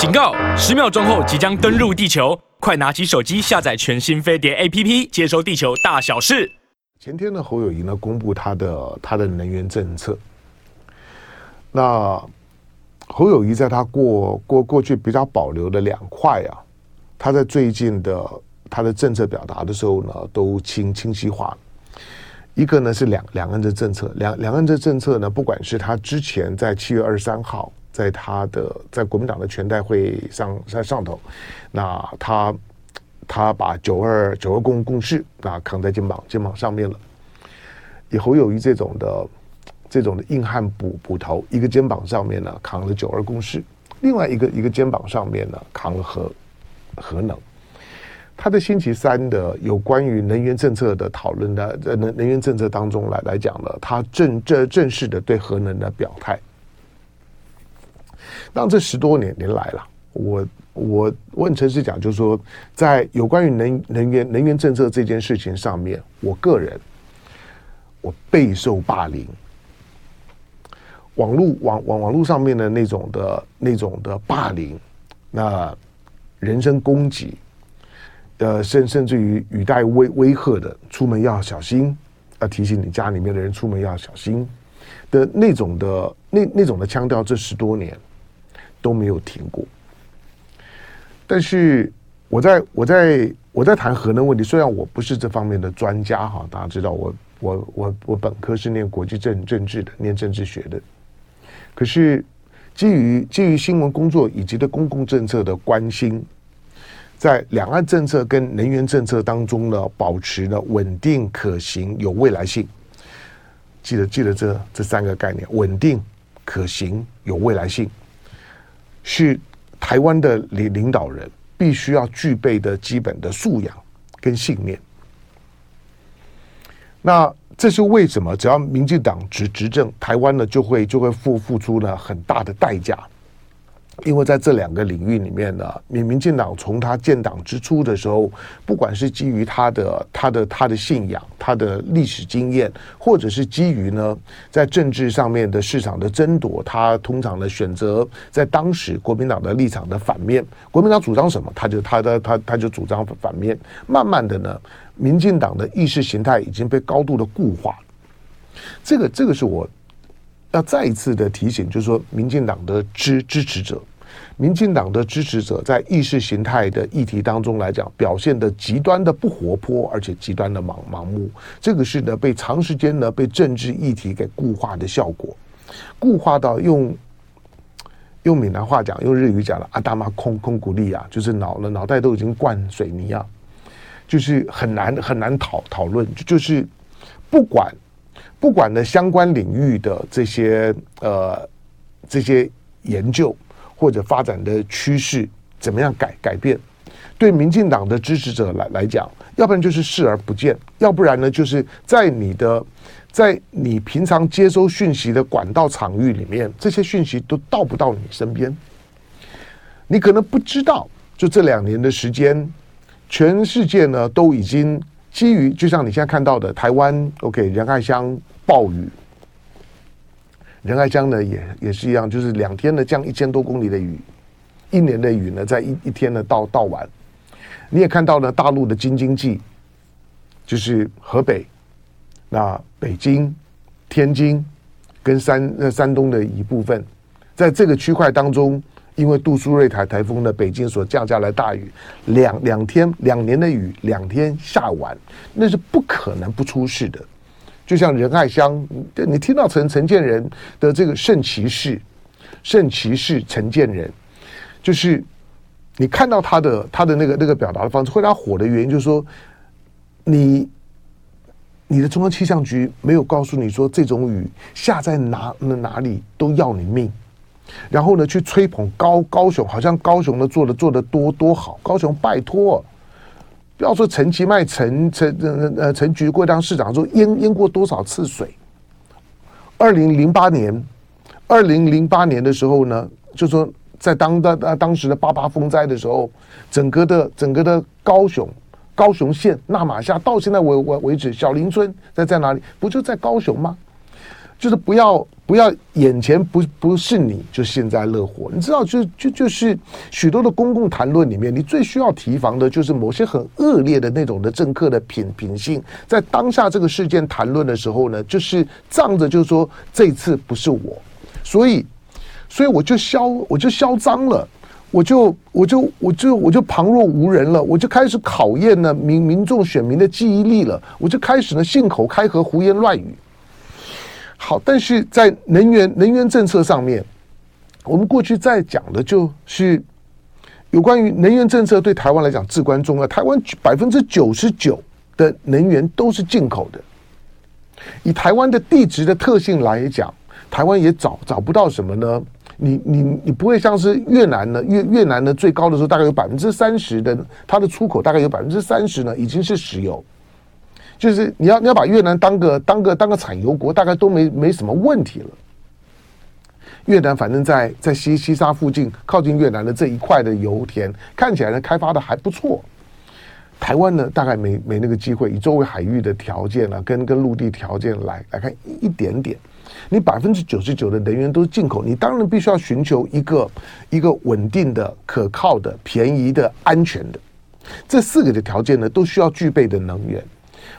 警告！十秒钟后即将登陆地球，快拿起手机下载全新飞碟 APP，接收地球大小事。前天呢，侯友宜呢公布他的他的能源政策。那侯友宜在他过过过去比较保留的两块啊，他在最近的他的政策表达的时候呢，都清清晰化。一个呢是两两岸的政策，两两岸的政策呢，不管是他之前在七月二十三号在他的在国民党的全代会上在上头，那他他把九二九二共共识啊扛在肩膀肩膀上面了，以侯友宜这种的这种的硬汉捕捕头，一个肩膀上面呢扛了九二共识，另外一个一个肩膀上面呢扛了核核能。他的星期三的有关于能源政策的讨论的能能源政策当中来来讲呢，他正这正式的对核能的表态。当这十多年年来了，我我我很诚实讲，就是说，在有关于能能源能源政策这件事情上面，我个人我备受霸凌，网络网网网络上面的那种的那种的霸凌，那人身攻击。呃，甚甚至于语带威威吓的，出门要小心，要提醒你家里面的人出门要小心的那种的那那种的腔调，这十多年都没有停过。但是我在我在我在谈核能问题，虽然我不是这方面的专家哈，大家知道我我我我本科是念国际政政治的，念政治学的，可是基于基于新闻工作以及对公共政策的关心。在两岸政策跟能源政策当中呢，保持了稳定、可行、有未来性。记得记得这这三个概念：稳定、可行、有未来性，是台湾的领领导人必须要具备的基本的素养跟信念。那这是为什么？只要民进党执执政，台湾呢就会就会付付出了很大的代价。因为在这两个领域里面呢，民民进党从他建党之初的时候，不管是基于他的他的他的信仰、他的历史经验，或者是基于呢在政治上面的市场的争夺，他通常的选择在当时国民党的立场的反面。国民党主张什么，他就他的他他就主张反面。慢慢的呢，民进党的意识形态已经被高度的固化。这个这个是我要再一次的提醒，就是说，民进党的支支持者。民进党的支持者在意识形态的议题当中来讲，表现的极端的不活泼，而且极端的盲盲目。这个是呢被长时间呢被政治议题给固化的效果，固化到用用闽南话讲，用日语讲了阿达玛空空古力啊，就是脑了脑袋都已经灌水泥啊，就是很难很难讨讨论，就是不管不管呢相关领域的这些呃这些研究。或者发展的趋势怎么样改改变？对民进党的支持者来来讲，要不然就是视而不见，要不然呢，就是在你的在你平常接收讯息的管道场域里面，这些讯息都到不到你身边。你可能不知道，就这两年的时间，全世界呢都已经基于，就像你现在看到的台湾，OK，仁爱乡暴雨。仁爱江呢，也也是一样，就是两天呢降一千多公里的雨，一年的雨呢在一一天呢到到完。你也看到了，大陆的京津冀，就是河北、那北京、天津跟山那山东的一部分，在这个区块当中，因为杜苏芮台台风呢，北京所降下来大雨，两两天两年的雨两天下完，那是不可能不出事的。就像仁爱乡，你听到陈陈建仁的这个圣骑士，圣骑士陈建仁，就是你看到他的他的那个那个表达的方式，会让他火的原因，就是说你你的中央气象局没有告诉你说，这种雨下在哪哪里都要你命，然后呢去吹捧高高雄，好像高雄呢做的做的多多好，高雄拜托。不要说陈其迈陈陈呃陈菊过当市长说淹淹过多少次水？二零零八年，二零零八年的时候呢，就说在当当当当时的八八风灾的时候，整个的整个的高雄高雄县那马夏到现在为为为止，小林村在在哪里？不就在高雄吗？就是不要不要眼前不不是你就幸灾乐祸，你知道就就就是许多的公共谈论里面，你最需要提防的就是某些很恶劣的那种的政客的品品性，在当下这个事件谈论的时候呢，就是仗着就是说这次不是我，所以所以我就嚣我就嚣张了。我就我就我就我就旁若无人了，我就开始考验呢民民众选民的记忆力了，我就开始呢信口开河胡言乱语。好，但是在能源能源政策上面，我们过去在讲的就是有关于能源政策对台湾来讲至关重要。台湾百分之九十九的能源都是进口的，以台湾的地质的特性来讲，台湾也找找不到什么呢？你你你不会像是越南呢？越越南呢最高的时候大概有百分之三十的它的出口大概有百分之三十呢已经是石油，就是你要你要把越南当个当个当个产油国，大概都没没什么问题了。越南反正在在西西沙附近靠近越南的这一块的油田看起来呢开发的还不错。台湾呢大概没没那个机会，以周围海域的条件呢、啊、跟跟陆地条件来来看一点点。你百分之九十九的能源都是进口，你当然必须要寻求一个一个稳定的、可靠的、便宜的、安全的这四个的条件呢，都需要具备的能源。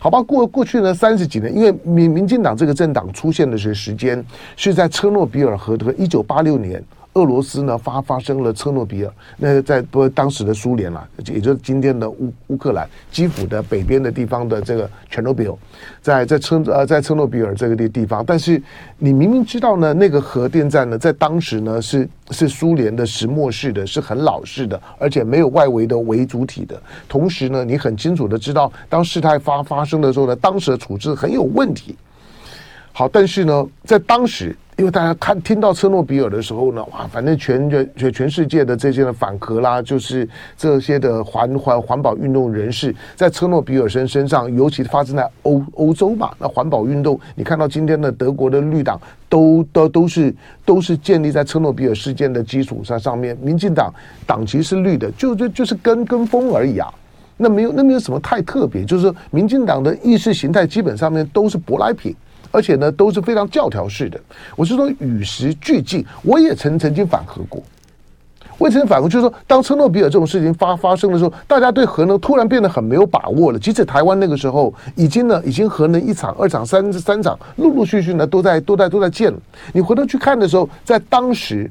好吧，过过去呢三十几年，因为民民进党这个政党出现的是时间是在车诺比尔核的一九八六年。俄罗斯呢发发生了车诺比尔，那在不当时的苏联了，也就是今天的乌乌克兰基辅的北边的地方的这个切诺比尔，在在车呃在车诺比尔这个地地方，但是你明明知道呢，那个核电站呢在当时呢是是苏联的石墨式的，是很老式的，而且没有外围的为主体的。同时呢，你很清楚的知道，当事态发发生的时候呢，当时的处置很有问题。好，但是呢，在当时。因为大家看听到车诺比尔的时候呢，哇，反正全全全世界的这些的反核啦，就是这些的环环环保运动人士，在车诺比尔身身上，尤其发生在欧欧洲嘛，那环保运动，你看到今天的德国的绿党，都都都是都是建立在车诺比尔事件的基础上上面，民进党党旗是绿的，就就就是跟跟风而已啊，那没有那没有什么太特别，就是民进党的意识形态基本上面都是舶来品。而且呢，都是非常教条式的。我是说与时俱进，我也曾曾经反核过。我也曾经反核，就是说，当车诺比尔这种事情发发生的时候，大家对核能突然变得很没有把握了。即使台湾那个时候已经呢，已经核能一场、二场、三三场，陆陆续续呢都在都在都在建了。你回头去看的时候，在当时。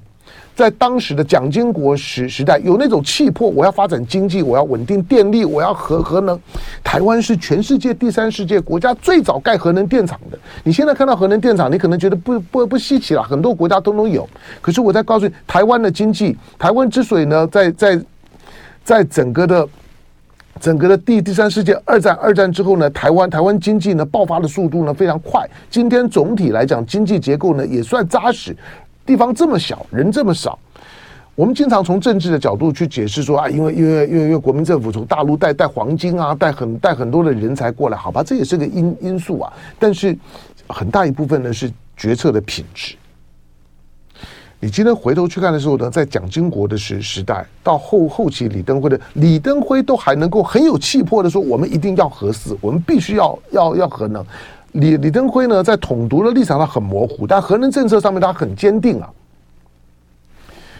在当时的蒋经国时时代，有那种气魄，我要发展经济，我要稳定电力，我要核核能。台湾是全世界第三世界国家最早盖核能电厂的。你现在看到核能电厂，你可能觉得不不不稀奇了，很多国家都能有。可是我再告诉你，台湾的经济，台湾之所以呢，在在在整个的整个的第第三世界二战二战之后呢，台湾台湾经济呢爆发的速度呢非常快。今天总体来讲，经济结构呢也算扎实。地方这么小，人这么少，我们经常从政治的角度去解释说啊，因为因为因为因为国民政府从大陆带带黄金啊，带很带很多的人才过来，好吧，这也是个因因素啊。但是很大一部分呢是决策的品质。你今天回头去看的时候呢，在蒋经国的时时代，到后后期李登辉的李登辉都还能够很有气魄的说，我们一定要核四，我们必须要要要核能。李李登辉呢，在统独的立场上很模糊，但核能政策上面他很坚定啊。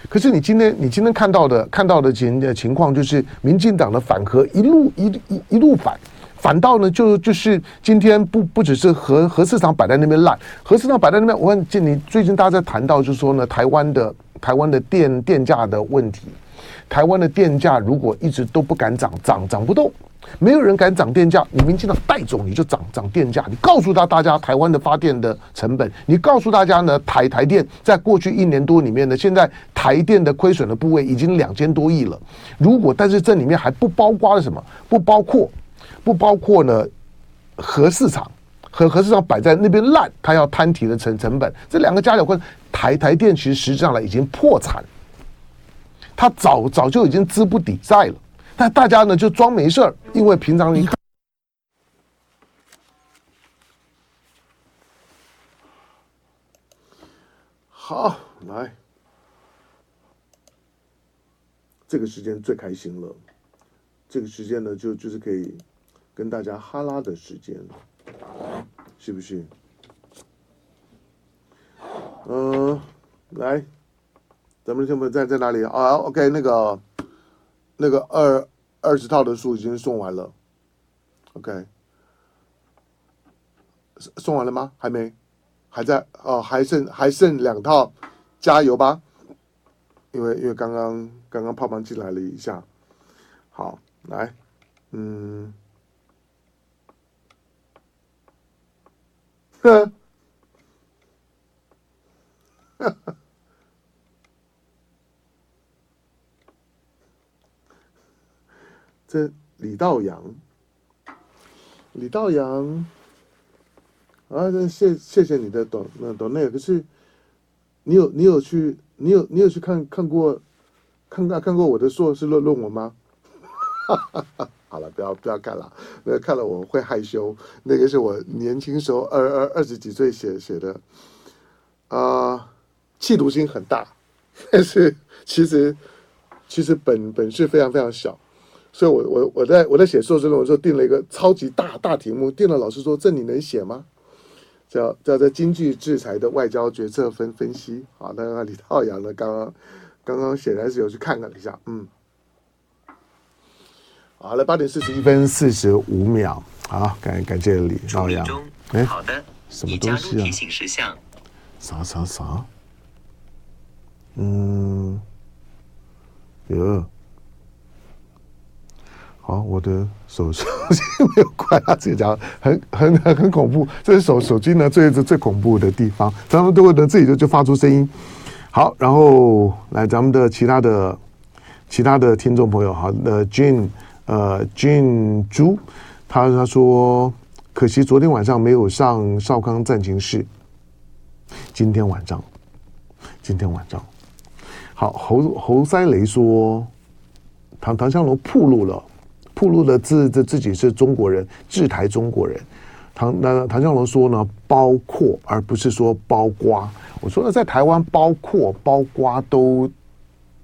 可是你今天你今天看到的看到的情的情况，就是民进党的反核一路一一一路反，反倒呢就就是今天不不只是核核市场摆在那边烂，核市场摆在那边，我看见你最近大家在谈到，就是说呢，台湾的台湾的电电价的问题，台湾的电价如果一直都不敢涨，涨涨不动。没有人敢涨电价，你民进党带走你就涨涨电价。你告诉他大家台湾的发电的成本，你告诉大家呢台台电在过去一年多里面呢，现在台电的亏损的部位已经两千多亿了。如果但是这里面还不包括了什么？不包括不包括呢核市场和核市场摆在那边烂，他要摊提的成成本，这两个加起来，台台电其实实际上来已经破产，他早早就已经资不抵债了。但大家呢就装没事儿，因为平常你看，好来，这个时间最开心了，这个时间呢就就是可以跟大家哈拉的时间，是不是？嗯，来，咱们的朋友在在哪里啊？OK，那个那个二二十套的书已经送完了。OK，送完了吗？还没，还在哦，还剩还剩两套，加油吧！因为因为刚刚刚刚胖胖进来了一下，好，来，嗯，呵。这李道阳，李道阳，啊，谢谢谢你的懂那懂那个，可是你有你有去你有你有去看看过看看看过我的硕士论论文吗？好了，不要不要看了，那看了我会害羞。那个是我年轻时候二二二十几岁写写的，啊、呃。企图心很大，但是其实其实本本事非常非常小，所以我我我在我在写硕士论文的时候定了一个超级大大题目，定了老师说，这你能写吗？叫叫做经济制裁的外交决策分分析。好，那李道阳呢，刚刚刚刚显然是有去看看了一下，嗯，好了，八点四十一分四十五秒，好，感感谢李道阳。哎，好的，什么东西啊？提醒事项。啥啥啥？嗯，有，好，我的手手机没有关，他自己讲很很很很恐怖，这是手手机呢最最最恐怖的地方，咱们都会能自己就就发出声音。好，然后来咱们的其他的其他的听众朋友，好，呃，Jane，呃，Jane 朱，他他说可惜昨天晚上没有上少康战情室，今天晚上，今天晚上。好，侯侯赛雷说，唐唐香龙暴露了，暴露了自自自己是中国人，制台中国人。唐那唐湘龙说呢，包括而不是说包括。我说呢，在台湾包括包括都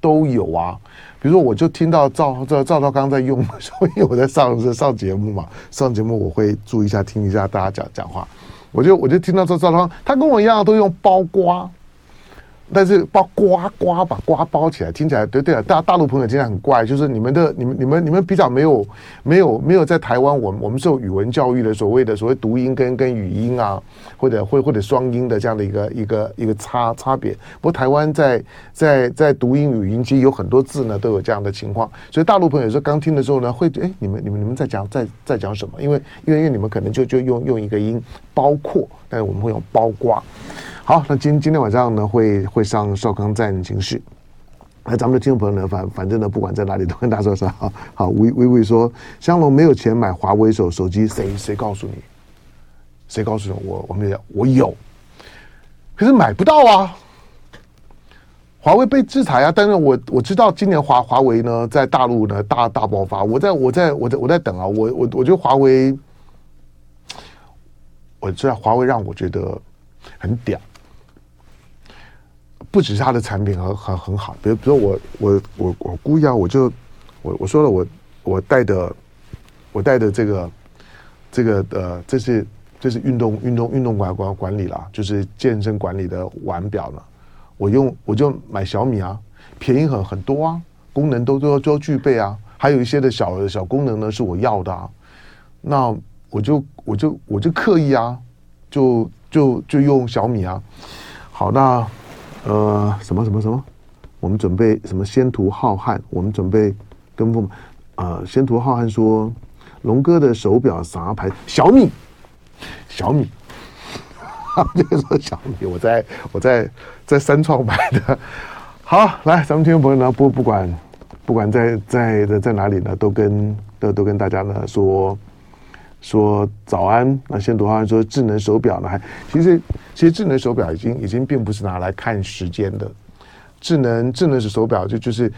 都有啊。比如说，我就听到赵赵赵少康在用，所以我在上上节目嘛，上节目我会注意一下，听一下大家讲讲话。我就我就听到赵赵刚，他跟我一样都用包括。但是包瓜瓜把瓜包起来，听起来对对啊，大大陆朋友听起来很怪，就是你们的你们你们你们比较没有没有没有在台湾，我们我们受语文教育的所谓的所谓读音跟跟语音啊，或者或或者双音的这样的一个一个一个差差别。不过台湾在在在读音语音其实有很多字呢都有这样的情况，所以大陆朋友说刚听的时候呢会哎你们你们你们在讲在在讲什么？因为因为因为你们可能就就用用一个音包括，但是我们会用包瓜。好，那今今天晚上呢，会会上少康站情室。那咱们的听众朋友呢，反反正呢，不管在哪里，都跟大家说声好。好，微微微说，香龙没有钱买华为手手机，谁谁告诉你？谁告诉你？我我没有，我有，可是买不到啊。华为被制裁啊，但是我我知道今年华华为呢，在大陆呢大大爆发。我在我在我在我在等啊，我我我觉得华为，我知道华为让我觉得很屌。不只是它的产品很很很好，比如比如我我我我估计啊，我就我我说了我我带的我带的这个这个呃，这是这是运动运动运动管管管理啦，就是健身管理的腕表呢。我用我就买小米啊，便宜很很多啊，功能都都都具备啊，还有一些的小小功能呢是我要的啊。那我就我就我就刻意啊，就就就用小米啊。好，那。呃，什么什么什么？我们准备什么？仙途浩瀚，我们准备跟风。呃，仙途浩瀚说，龙哥的手表啥牌？小米，小米。哈，这个说小米，我在我在在三创买的。好，来，咱们听众朋友呢，不不管不管在在在在哪里呢，都跟都都跟大家呢说。说早安，那先读话说智能手表呢？还其实其实智能手表已经已经并不是拿来看时间的，智能智能手表就就是，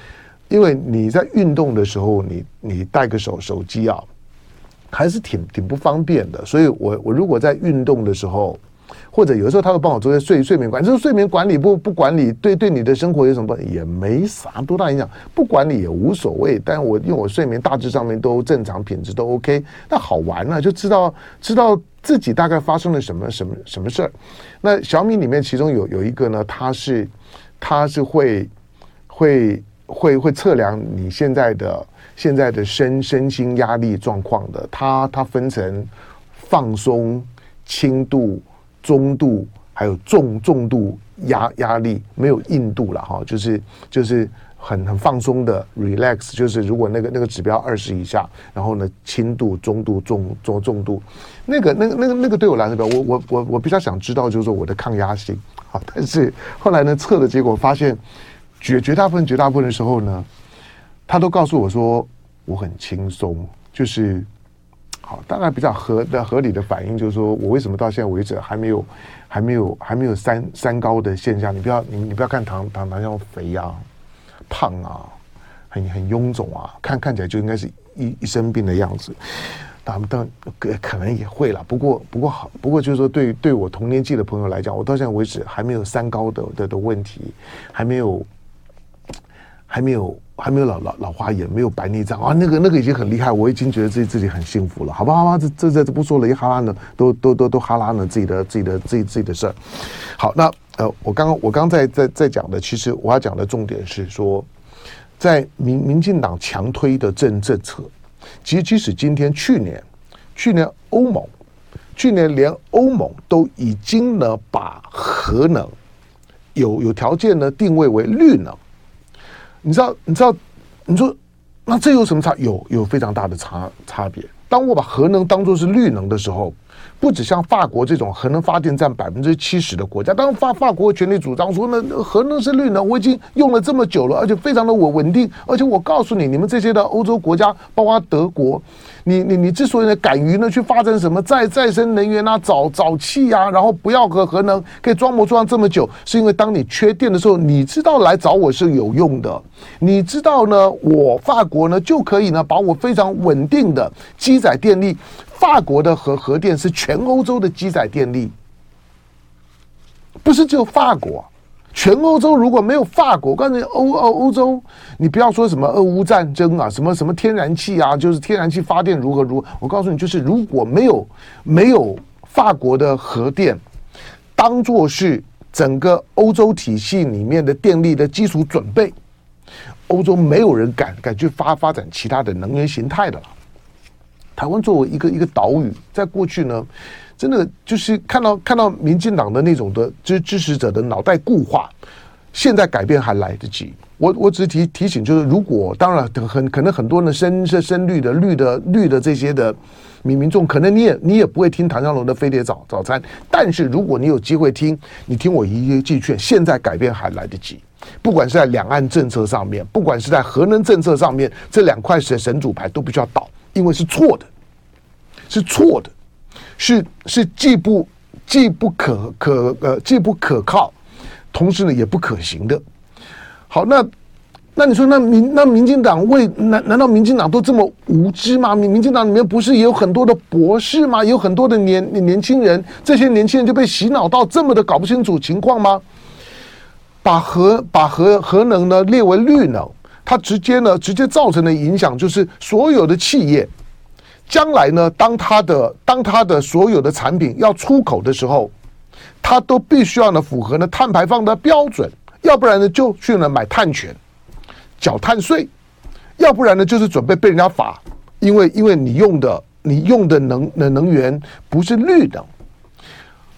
因为你在运动的时候，你你带个手手机啊，还是挺挺不方便的。所以我我如果在运动的时候。或者有时候他会帮我做些睡睡眠管理，就是睡眠管理不不管理，对对你的生活有什么也没啥多大影响，不管理也无所谓。但我因为我睡眠大致上面都正常，品质都 OK，那好玩呢，就知道知道自己大概发生了什么什么什么事儿。那小米里面其中有有一个呢，它是它是会会会会测量你现在的现在的身身心压力状况的。它它分成放松、轻度、中度，还有重重度压压力，没有硬度了哈，就是就是。很很放松的 relax，就是如果那个那个指标二十以下，然后呢，轻度、中度、重重重度，那个那个那个那个对我来说，我我我我比较想知道就是说我的抗压性好，但是后来呢测的结果发现，绝绝大部分绝大部分的时候呢，他都告诉我说我很轻松，就是好，大概比较合的合理的反应就是说我为什么到现在为止还没有还没有还没有三三高的现象？你不要你你不要看唐唐唐像肥、啊。胖啊，很很臃肿啊，看看起来就应该是一一生病的样子。他们当然可能也会了，不过不过好，不过就是说，对对我同年纪的朋友来讲，我到现在为止还没有三高的的的问题，还没有还没有还没有老老老花眼，没有白内障啊，那个那个已经很厉害，我已经觉得自己自己很幸福了，好吧好吧，这这这不说了，一哈拉呢，都都都都哈拉呢自己的自己的自己自己的事儿。好，那。呃，我刚刚我刚在在在讲的，其实我要讲的重点是说，在民民进党强推的政政策，其实即使今天去年，去年欧盟，去年连欧盟都已经呢把核能有有条件呢定位为绿能，你知道你知道你说那这有什么差？有有非常大的差差别。当我把核能当做是绿能的时候。不止像法国这种核能发电占百分之七十的国家，当然法法国全力主张说呢，核能是绿能，我已经用了这么久了，而且非常的稳稳定，而且我告诉你，你们这些的欧洲国家，包括德国，你你你之所以呢敢于呢去发展什么再再生能源啊，沼沼气啊，然后不要核核能可以装模作样这么久，是因为当你缺电的时候，你知道来找我是有用的，你知道呢，我法国呢就可以呢把我非常稳定的积载电力。法国的核核电是全欧洲的机载电力，不是只有法国，全欧洲如果没有法国，刚才欧欧欧洲，你不要说什么俄乌战争啊，什么什么天然气啊，就是天然气发电如何如何，我告诉你，就是如果没有没有法国的核电，当做是整个欧洲体系里面的电力的基础准备，欧洲没有人敢敢去发发展其他的能源形态的了。台湾作为一个一个岛屿，在过去呢，真的就是看到看到民进党的那种的支支持者的脑袋固化，现在改变还来得及。我我只是提提醒，就是如果当然很可能很多人深深深绿的绿的绿的这些的民民众，可能你也你也不会听唐湘龙的飞碟早早餐。但是如果你有机会听，你听我一句劝，现在改变还来得及。不管是在两岸政策上面，不管是在核能政策上面，这两块神神主牌都必须要倒。因为是错的，是错的，是是既不既不可可呃既不可靠，同时呢也不可行的。好，那那你说那民那民进党为难难道民进党都这么无知吗？民民进党里面不是也有很多的博士吗？有很多的年年轻人，这些年轻人就被洗脑到这么的搞不清楚情况吗？把核把核核能呢列为绿能。它直接呢，直接造成的影响就是，所有的企业将来呢，当它的当它的所有的产品要出口的时候，它都必须要呢符合呢碳排放的标准，要不然呢就去呢买碳权，缴碳税，要不然呢就是准备被人家罚，因为因为你用的你用的能能能源不是绿能，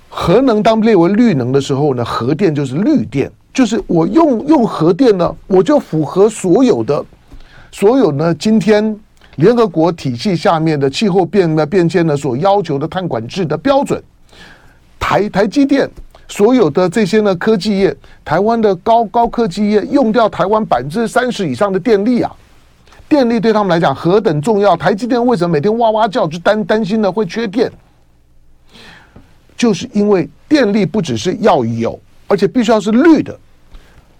核能当列为绿能的时候呢，核电就是绿电。就是我用用核电呢，我就符合所有的所有呢，今天联合国体系下面的气候变的变迁呢所要求的碳管制的标准。台台积电所有的这些呢科技业，台湾的高高科技业用掉台湾百分之三十以上的电力啊，电力对他们来讲何等重要？台积电为什么每天哇哇叫，就担担心呢会缺电？就是因为电力不只是要有。而且必须要是绿的。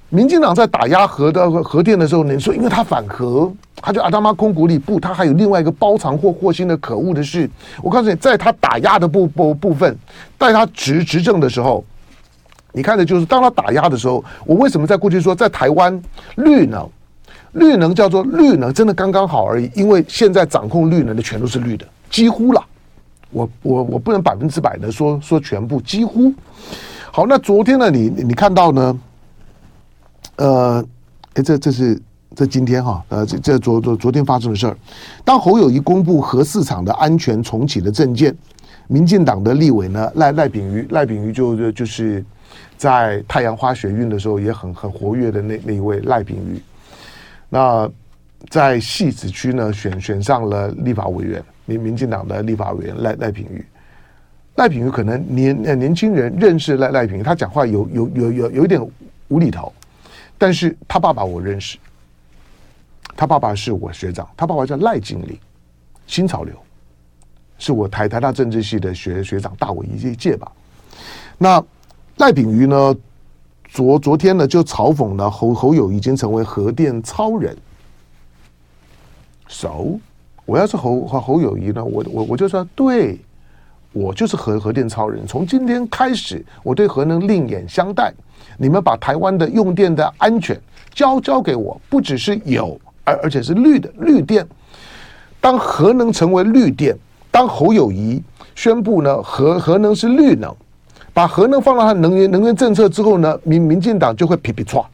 民进党在打压核的核电的时候，你说因为他反核，他就阿达妈空谷里不，他还有另外一个包藏祸祸心的可恶的事。我告诉你，在他打压的部部部分，在他执执政的时候，你看的就是当他打压的时候，我为什么在过去说在台湾绿能，绿能叫做绿能，真的刚刚好而已。因为现在掌控绿能的全都是绿的，几乎了。我我我不能百分之百的说说全部，几乎。好，那昨天呢，你你看到呢？呃，哎，这这是这今天哈，呃，这这昨昨昨天发生的事儿。当侯友谊公布核市场的安全重启的证件，民进党的立委呢赖赖炳瑜赖炳瑜就就就是在太阳花学运的时候也很很活跃的那那一位赖炳瑜，那在汐止区呢选选上了立法委员，民民进党的立法委员赖赖炳瑜，赖品瑜可能年年轻人认识赖赖品瑜，他讲话有有有有有一点无厘头。但是他爸爸我认识，他爸爸是我学长，他爸爸叫赖经理，新潮流，是我台台大政治系的学学长，大我一届吧。那赖品瑜呢？昨昨天呢就嘲讽了侯侯友已经成为核电超人。So，我要是侯侯友谊呢，我我我就说，对，我就是核核电超人。从今天开始，我对核能另眼相待。你们把台湾的用电的安全交交给我，不只是有，而而且是绿的绿电。当核能成为绿电，当侯友谊宣布呢核核能是绿能，把核能放到他能源能源政策之后呢，民民进党就会皮皮剉。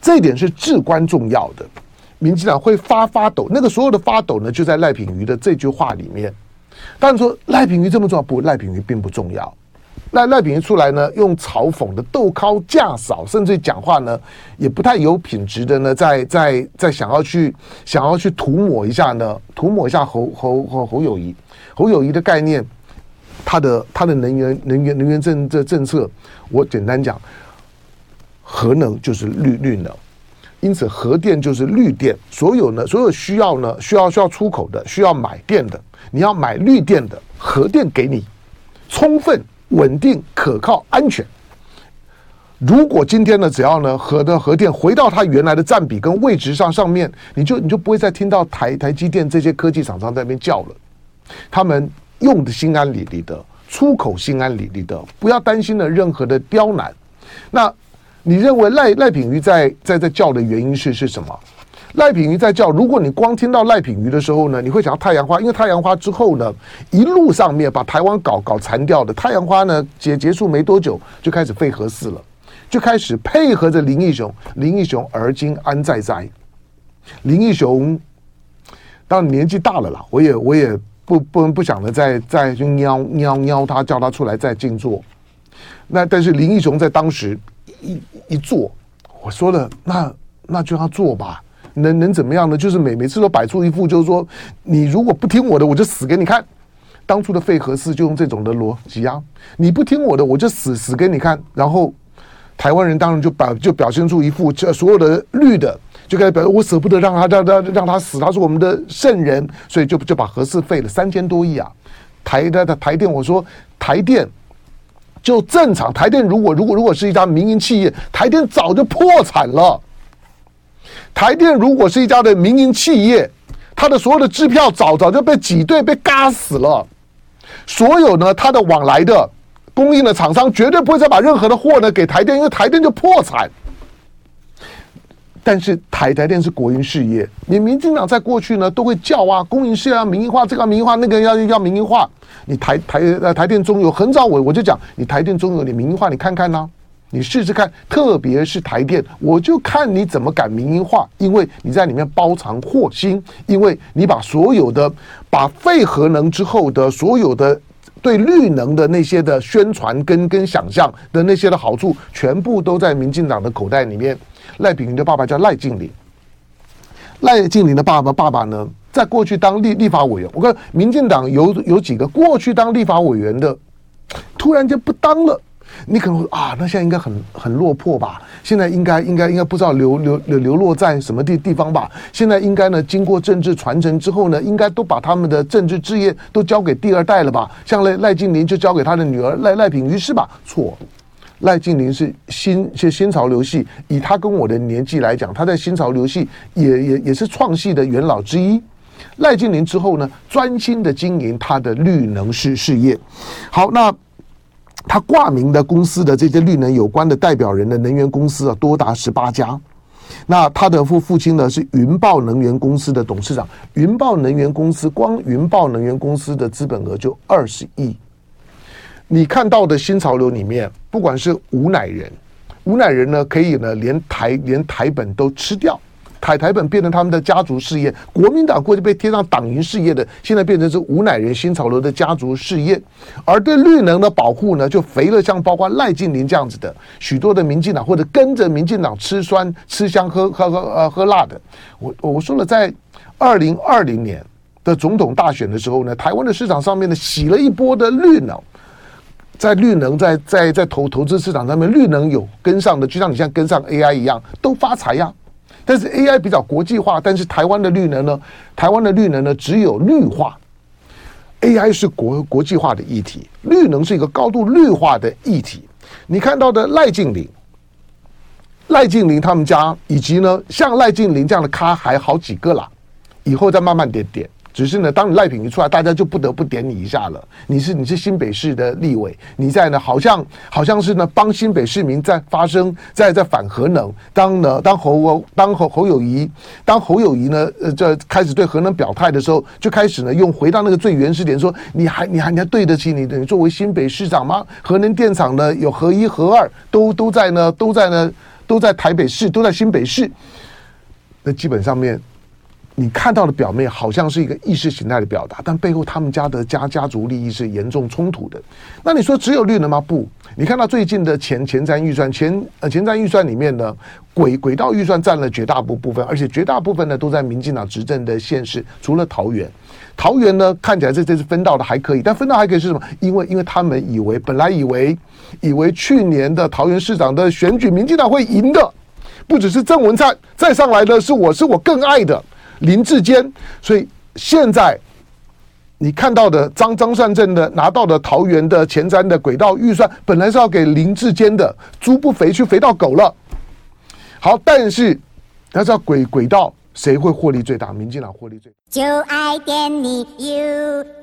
这一点是至关重要的，民进党会发发抖。那个所有的发抖呢，就在赖品瑜的这句话里面。但是说赖品妤这么重要，不，赖品妤并不重要。赖赖炳瑜出来呢，用嘲讽的豆尻架少，甚至讲话呢也不太有品质的呢，在在在想要去想要去涂抹一下呢，涂抹一下侯侯侯侯友谊，侯友谊的概念，他的他的能源能源能源政这政策，我简单讲，核能就是绿绿能，因此核电就是绿电，所有呢所有需要呢需要需要出口的需要买电的，你要买绿电的核电给你充分。稳定、可靠、安全。如果今天呢，只要呢核的核电回到它原来的占比跟位置上上面，你就你就不会再听到台台积电这些科技厂商在那边叫了。他们用的心安理得的，出口心安理得的，不要担心了任何的刁难。那你认为赖赖品妤在在在叫的原因是是什么？赖品妤在叫，如果你光听到赖品妤的时候呢，你会想到太阳花，因为太阳花之后呢，一路上面把台湾搞搞残掉的太阳花呢，结结束没多久就开始废核四了，就开始配合着林义雄，林义雄而今安在哉？林义雄当然年纪大了啦，我也我也不不不想的再再去喵喵喵他，叫他出来再静坐。那但是林义雄在当时一一坐，我说了，那那就要坐吧。能能怎么样呢？就是每每次都摆出一副，就是说，你如果不听我的，我就死给你看。当初的废核四就用这种的逻辑啊，你不听我的，我就死死给你看。然后台湾人当然就表就表现出一副，这所有的绿的就开始表示我舍不得让他让让让他死，他是我们的圣人，所以就就把核四废了三千多亿啊。台的台电，我说台电就正常，台电如果如果如果是一家民营企业，台电早就破产了。台电如果是一家的民营企业，它的所有的支票早早就被挤兑、被嘎死了。所有呢，它的往来的供应的厂商绝对不会再把任何的货呢给台电，因为台电就破产。但是台台电是国营事业，你民进党在过去呢都会叫啊，公营事业要民营化，这个要民营化，那个要要民营化。你台台呃台电中油很早我我就讲，你台电中油你民营化，你看看呢、你试试看，特别是台电，我就看你怎么敢民营化，因为你在里面包藏祸心，因为你把所有的把废核能之后的所有的对绿能的那些的宣传跟跟想象的那些的好处，全部都在民进党的口袋里面。赖品妤的爸爸叫赖静玲，赖静玲的爸爸爸爸呢，在过去当立立法委员，我看民进党有有几个过去当立法委员的，突然间不当了。你可能啊，那现在应该很很落魄吧？现在应该应该应该不知道流流流流落在什么地地方吧？现在应该呢，经过政治传承之后呢，应该都把他们的政治志业都交给第二代了吧？像赖赖静林就交给他的女儿赖赖品妤是吧？错，赖静林是新是新潮流系，以他跟我的年纪来讲，他在新潮流系也也也是创系的元老之一。赖静林之后呢，专心的经营他的绿能事事业。好，那。他挂名的公司的这些绿能有关的代表人的能源公司啊，多达十八家。那他的父父亲呢是云豹能源公司的董事长。云豹能源公司光云豹能源公司的资本额就二十亿。你看到的新潮流里面，不管是吴乃仁，吴乃仁呢可以呢连台连台本都吃掉。台台本变成他们的家族事业，国民党过去被贴上党营事业的，现在变成是吴乃仁新潮流的家族事业。而对绿能的保护呢，就肥了，像包括赖静林这样子的许多的民进党，或者跟着民进党吃酸吃香喝喝喝呃喝辣的。我我说了，在二零二零年的总统大选的时候呢，台湾的市场上面呢洗了一波的绿能，在绿能在在在投投资市场上面，绿能有跟上的，就像你像跟上 AI 一样，都发财呀。但是 AI 比较国际化，但是台湾的绿能呢？台湾的绿能呢，只有绿化。AI 是国国际化的议题，绿能是一个高度绿化的议题。你看到的赖静林、赖静林他们家，以及呢像赖静林这样的咖还好几个啦，以后再慢慢点点。只是呢，当你赖品一出来，大家就不得不点你一下了。你是你是新北市的立委，你在呢，好像好像是呢帮新北市民在发声，在在反核能。当呢当侯当侯侯友宜当侯友宜呢呃这开始对核能表态的时候，就开始呢用回到那个最原始点说，你还你还你还对得起你的你作为新北市长吗？核能电厂呢有核一核二都都在呢都在呢都在台北市都在新北市，那基本上面。你看到的表面好像是一个意识形态的表达，但背后他们家的家家族利益是严重冲突的。那你说只有绿能吗？不，你看到最近的前前瞻预算，前呃前瞻预算里面呢，轨轨道预算占了绝大部部分，而且绝大部分呢都在民进党执政的县市，除了桃园。桃园呢看起来这这次分到的还可以，但分到还可以是什么？因为因为他们以为本来以为以为去年的桃园市长的选举，民进党会赢的，不只是郑文灿，再上来的是我是我更爱的。林志坚，所以现在你看到的张张善政的拿到的桃园的前瞻的轨道预算，本来是要给林志坚的，猪不肥去肥到狗了。好，但是那是要轨轨道，谁会获利最大？民进党获利最。就爱点你 UFO。